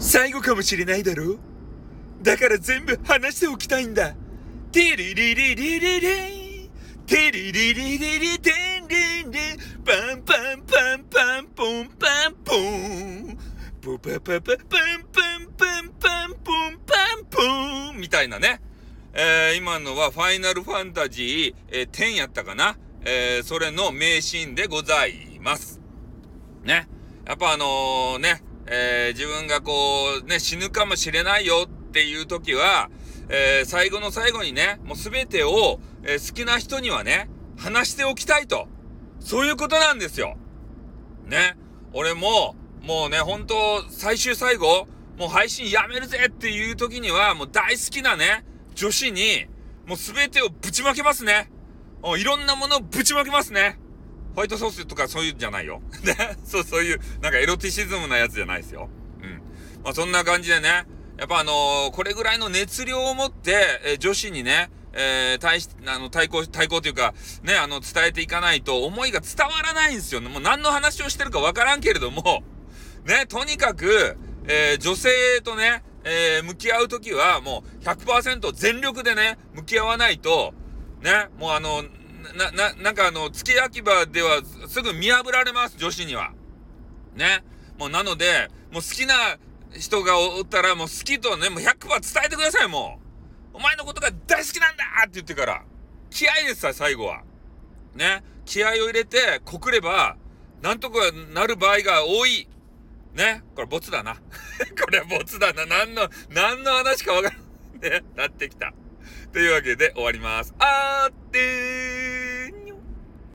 最後かもしれないだろ？だから全部話しておきたいんだ。テリリリリリリテリリリリリテンリンリンパンパンパンパンポンパンポンポパパパパンパンパンパンポンパンポンみたいなね。えー、今のはファイナルファンタジー、えー、10やったかなえー、それの名シーンでございます。ね。やっぱあのー、ね、えー、自分がこう、ね、死ぬかもしれないよっていう時は、えー、最後の最後にね、もうすべてを、えー、好きな人にはね、話しておきたいと。そういうことなんですよ。ね。俺も、もうね、本当最終最後、もう配信やめるぜっていう時には、もう大好きなね、女子に、もうすべてをぶちまけますね。いろんなものをぶちまけますね。ホワイトソースとかそういうんじゃないよ。ね。そう、そういう、なんかエロティシズムなやつじゃないですよ。うん。まあそんな感じでね、やっぱあのー、これぐらいの熱量を持って、えー、女子にね、えー、対し、あの、対抗、対抗というか、ね、あの、伝えていかないと、思いが伝わらないんですよね。もう何の話をしてるかわからんけれども、ね、とにかく、えー、女性とね、えー、向き合うときは、もう100%全力でね、向き合わないと、ね、もうあの、な、な、なんかあの、付け焼き場ではすぐ見破られます、女子には。ね。もうなので、もう好きな人がおったらもう好きとね、もう100%伝えてください、もう。お前のことが大好きなんだって言ってから。気合ですさ、最後は。ね。気合を入れて告れば、なんとかなる場合が多い。ね。これボツだな。これボツだな。何の、何の話かわからん。ね。なってきた。というわけで終わります。あっ